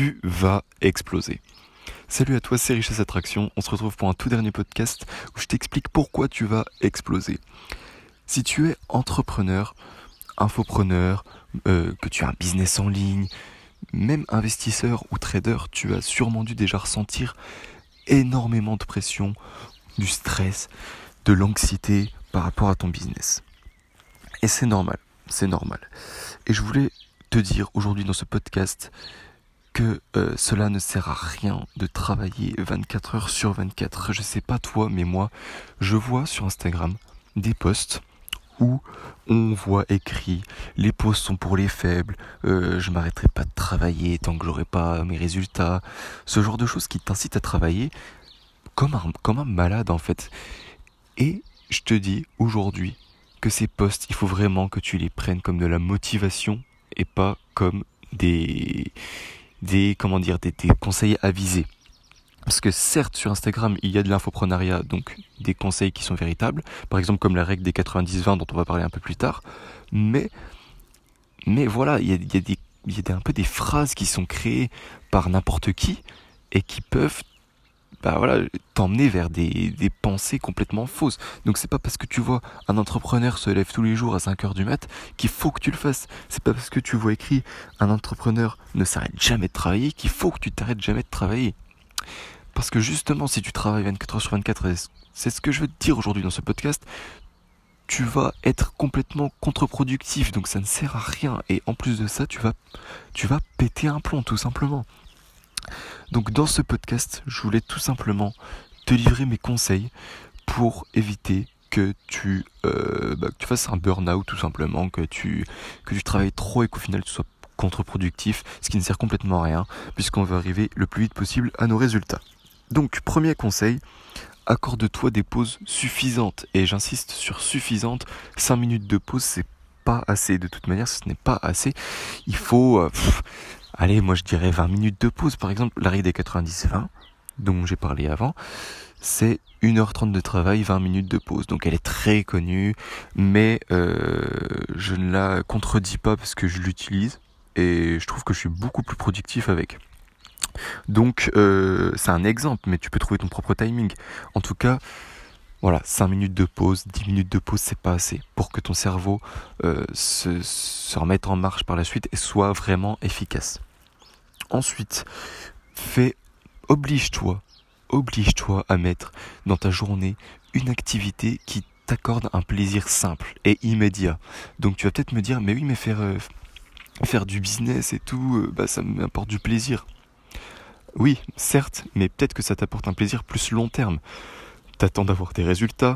tu vas exploser. Salut à toi, c'est Richesse Attraction. On se retrouve pour un tout dernier podcast où je t'explique pourquoi tu vas exploser. Si tu es entrepreneur, infopreneur, euh, que tu as un business en ligne, même investisseur ou trader, tu as sûrement dû déjà ressentir énormément de pression, du stress, de l'anxiété par rapport à ton business. Et c'est normal, c'est normal. Et je voulais te dire aujourd'hui dans ce podcast que euh, cela ne sert à rien de travailler 24 heures sur 24. Je sais pas toi, mais moi, je vois sur Instagram des posts où on voit écrit les posts sont pour les faibles, euh, je m'arrêterai pas de travailler tant que j'aurai pas mes résultats, ce genre de choses qui t'incitent à travailler comme un, comme un malade en fait. Et je te dis aujourd'hui que ces posts, il faut vraiment que tu les prennes comme de la motivation et pas comme des des comment dire des, conseils avisés. Parce que certes sur Instagram il y a de l'infoprenariat, donc des conseils qui sont véritables, par exemple comme la règle des 90-20 dont on va parler un peu plus tard, mais mais voilà, il y a, il y a des il y a un peu des phrases qui sont créées par n'importe qui et qui peuvent bah voilà, t'emmener vers des, des pensées complètement fausses. Donc c'est pas parce que tu vois un entrepreneur se lève tous les jours à 5 heures du mat qu'il faut que tu le fasses. C'est pas parce que tu vois écrit un entrepreneur ne s'arrête jamais de travailler qu'il faut que tu t'arrêtes jamais de travailler. Parce que justement, si tu travailles 24 heures sur 24, c'est ce que je veux te dire aujourd'hui dans ce podcast, tu vas être complètement contre-productif, donc ça ne sert à rien. Et en plus de ça, tu vas, tu vas péter un plomb, tout simplement. Donc dans ce podcast, je voulais tout simplement te livrer mes conseils pour éviter que tu, euh, bah, fasses un burn-out tout simplement, que tu, que tu travailles trop et qu'au final tu sois contre-productif, ce qui ne sert complètement à rien, puisqu'on veut arriver le plus vite possible à nos résultats. Donc premier conseil, accorde-toi des pauses suffisantes, et j'insiste sur suffisantes, 5 minutes de pause c'est pas assez, de toute manière ce n'est pas assez, il faut... Euh, allez, moi je dirais 20 minutes de pause. Par exemple, l'arrêt des 90-20, dont j'ai parlé avant, c'est 1h30 de travail, 20 minutes de pause. Donc elle est très connue, mais euh, je ne la contredis pas parce que je l'utilise et je trouve que je suis beaucoup plus productif avec. Donc euh, c'est un exemple, mais tu peux trouver ton propre timing. En tout cas, voilà, 5 minutes de pause, 10 minutes de pause, c'est pas assez pour que ton cerveau euh, se, remette en marche par la suite et soit vraiment efficace. Ensuite, fais, oblige-toi, oblige-toi à mettre dans ta journée une activité qui t'accorde un plaisir simple et immédiat. Donc tu vas peut-être me dire, mais oui, mais faire, euh, du business et tout, euh, bah ça m'apporte du plaisir. Oui, certes, mais peut-être que ça t'apporte un plaisir plus long terme. T'attends d'avoir des résultats,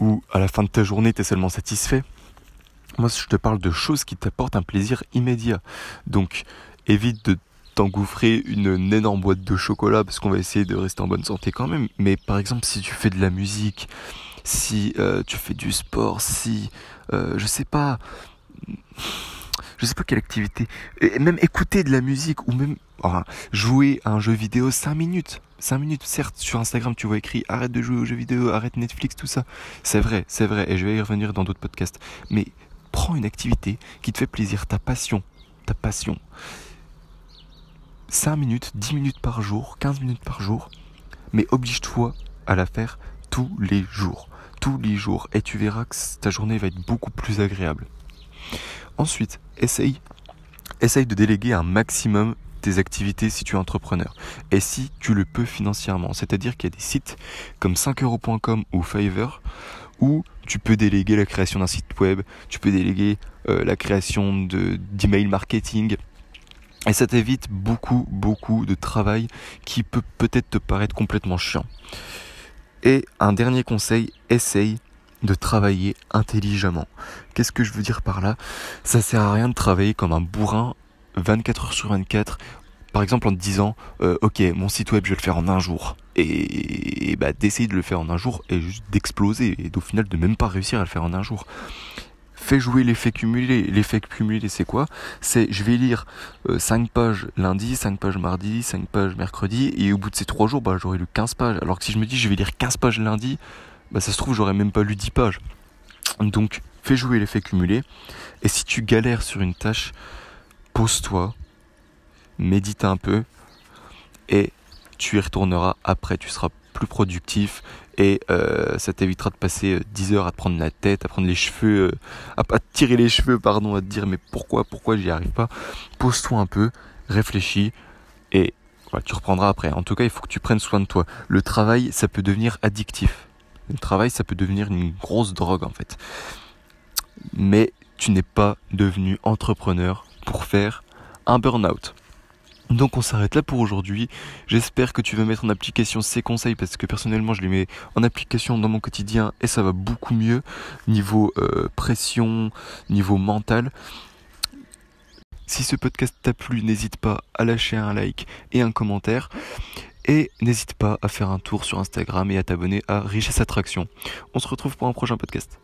ou à la fin de ta journée, t'es seulement satisfait. Moi, je te parle de choses qui t'apportent un plaisir immédiat. Donc, évite de t'engouffrer une, énorme boîte de chocolat parce qu'on va essayer de rester en bonne santé quand même. Mais par exemple, si tu fais de la musique, si euh, tu fais du sport, si euh, je sais pas, je sais pas quelle activité, même écouter de la musique ou même jouer à un jeu vidéo 5 minutes. 5 minutes, certes, sur Instagram, tu vois écrit arrête de jouer aux jeux vidéo, arrête Netflix, tout ça. C'est vrai, c'est vrai, et je vais y revenir dans d'autres podcasts. Mais prends une activité qui te fait plaisir, ta passion, ta passion. 5 minutes, 10 minutes par jour, 15 minutes par jour, mais oblige-toi à la faire tous les jours. Tous les jours. Et tu verras que ta journée va être beaucoup plus agréable. Ensuite, essaye, de déléguer un maximum tes activités si tu es entrepreneur. Et si tu le peux financièrement. C'est-à-dire qu'il y a des sites comme 5euros.com ou Fiverr où tu peux déléguer la création d'un site web, tu peux déléguer euh, la création d'email marketing, et ça t'évite beaucoup, beaucoup de travail qui peut peut-être te paraître complètement chiant. Et un dernier conseil, essaye de travailler intelligemment. Qu'est-ce que je veux dire par là? Ça sert à rien de travailler comme un bourrin 24 heures sur 24. Par exemple en te disant, euh, ok, mon site web je vais le faire en un jour. Et, bah, d'essayer de le faire en un jour et juste d'exploser. Et au final de même pas réussir à le faire en un jour fais jouer l'effet cumulé. L'effet cumulé, c'est quoi? C'est je vais lire 5 euh, pages lundi, 5 pages mardi, 5 pages mercredi, et au bout de ces 3 jours, bah, j'aurai lu 15 pages. Alors que si je me dis je vais lire 15 pages lundi, bah, ça se trouve, j'aurais même pas lu 10 pages. Donc, fais jouer l'effet cumulé. Et si tu galères sur une tâche, pose-toi, médite un peu et tu y retourneras après, tu seras plus productif et euh, ça t'évitera de passer 10 heures à te prendre la tête, à prendre les cheveux, à, à tirer les cheveux, pardon, à te dire mais pourquoi, pourquoi j'y arrive pas. Pose-toi un peu, réfléchis et tu reprendras après. En tout cas, il faut que tu prennes soin de toi. Le travail, ça peut devenir addictif. Le travail, ça peut devenir une grosse drogue en fait. Mais tu n'es pas devenu entrepreneur pour faire un burn-out. Donc on s'arrête là pour aujourd'hui. J'espère que tu vas mettre en application ces conseils parce que personnellement je les mets en application dans mon quotidien et ça va beaucoup mieux niveau euh, pression, niveau mental. Si ce podcast t'a plu, n'hésite pas à lâcher un like et un commentaire. Et n'hésite pas à faire un tour sur Instagram et à t'abonner à Richesse Attraction. On se retrouve pour un prochain podcast.